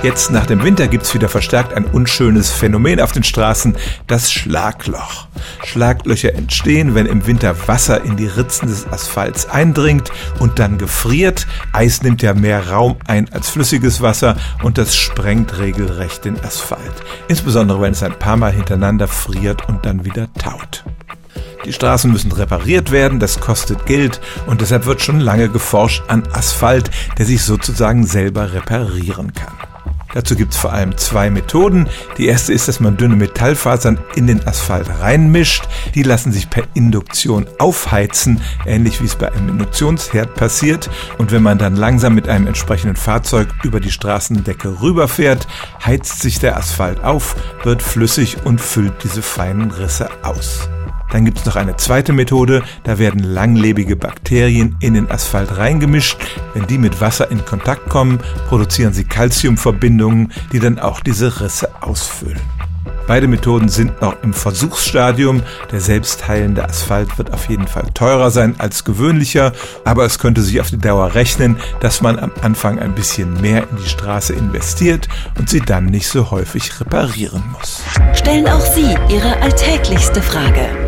Jetzt nach dem Winter gibt's wieder verstärkt ein unschönes Phänomen auf den Straßen, das Schlagloch. Schlaglöcher entstehen, wenn im Winter Wasser in die Ritzen des Asphalts eindringt und dann gefriert. Eis nimmt ja mehr Raum ein als flüssiges Wasser und das sprengt regelrecht den Asphalt. Insbesondere wenn es ein paar Mal hintereinander friert und dann wieder taut. Die Straßen müssen repariert werden, das kostet Geld und deshalb wird schon lange geforscht an Asphalt, der sich sozusagen selber reparieren kann. Dazu gibt es vor allem zwei Methoden. Die erste ist, dass man dünne Metallfasern in den Asphalt reinmischt. Die lassen sich per Induktion aufheizen, ähnlich wie es bei einem Induktionsherd passiert. Und wenn man dann langsam mit einem entsprechenden Fahrzeug über die Straßendecke rüberfährt, heizt sich der Asphalt auf, wird flüssig und füllt diese feinen Risse aus. Dann gibt es noch eine zweite Methode, da werden langlebige Bakterien in den Asphalt reingemischt. Wenn die mit Wasser in Kontakt kommen, produzieren sie Calciumverbindungen, die dann auch diese Risse ausfüllen. Beide Methoden sind noch im Versuchsstadium. Der selbstheilende Asphalt wird auf jeden Fall teurer sein als gewöhnlicher, aber es könnte sich auf die Dauer rechnen, dass man am Anfang ein bisschen mehr in die Straße investiert und sie dann nicht so häufig reparieren muss. Stellen auch Sie Ihre alltäglichste Frage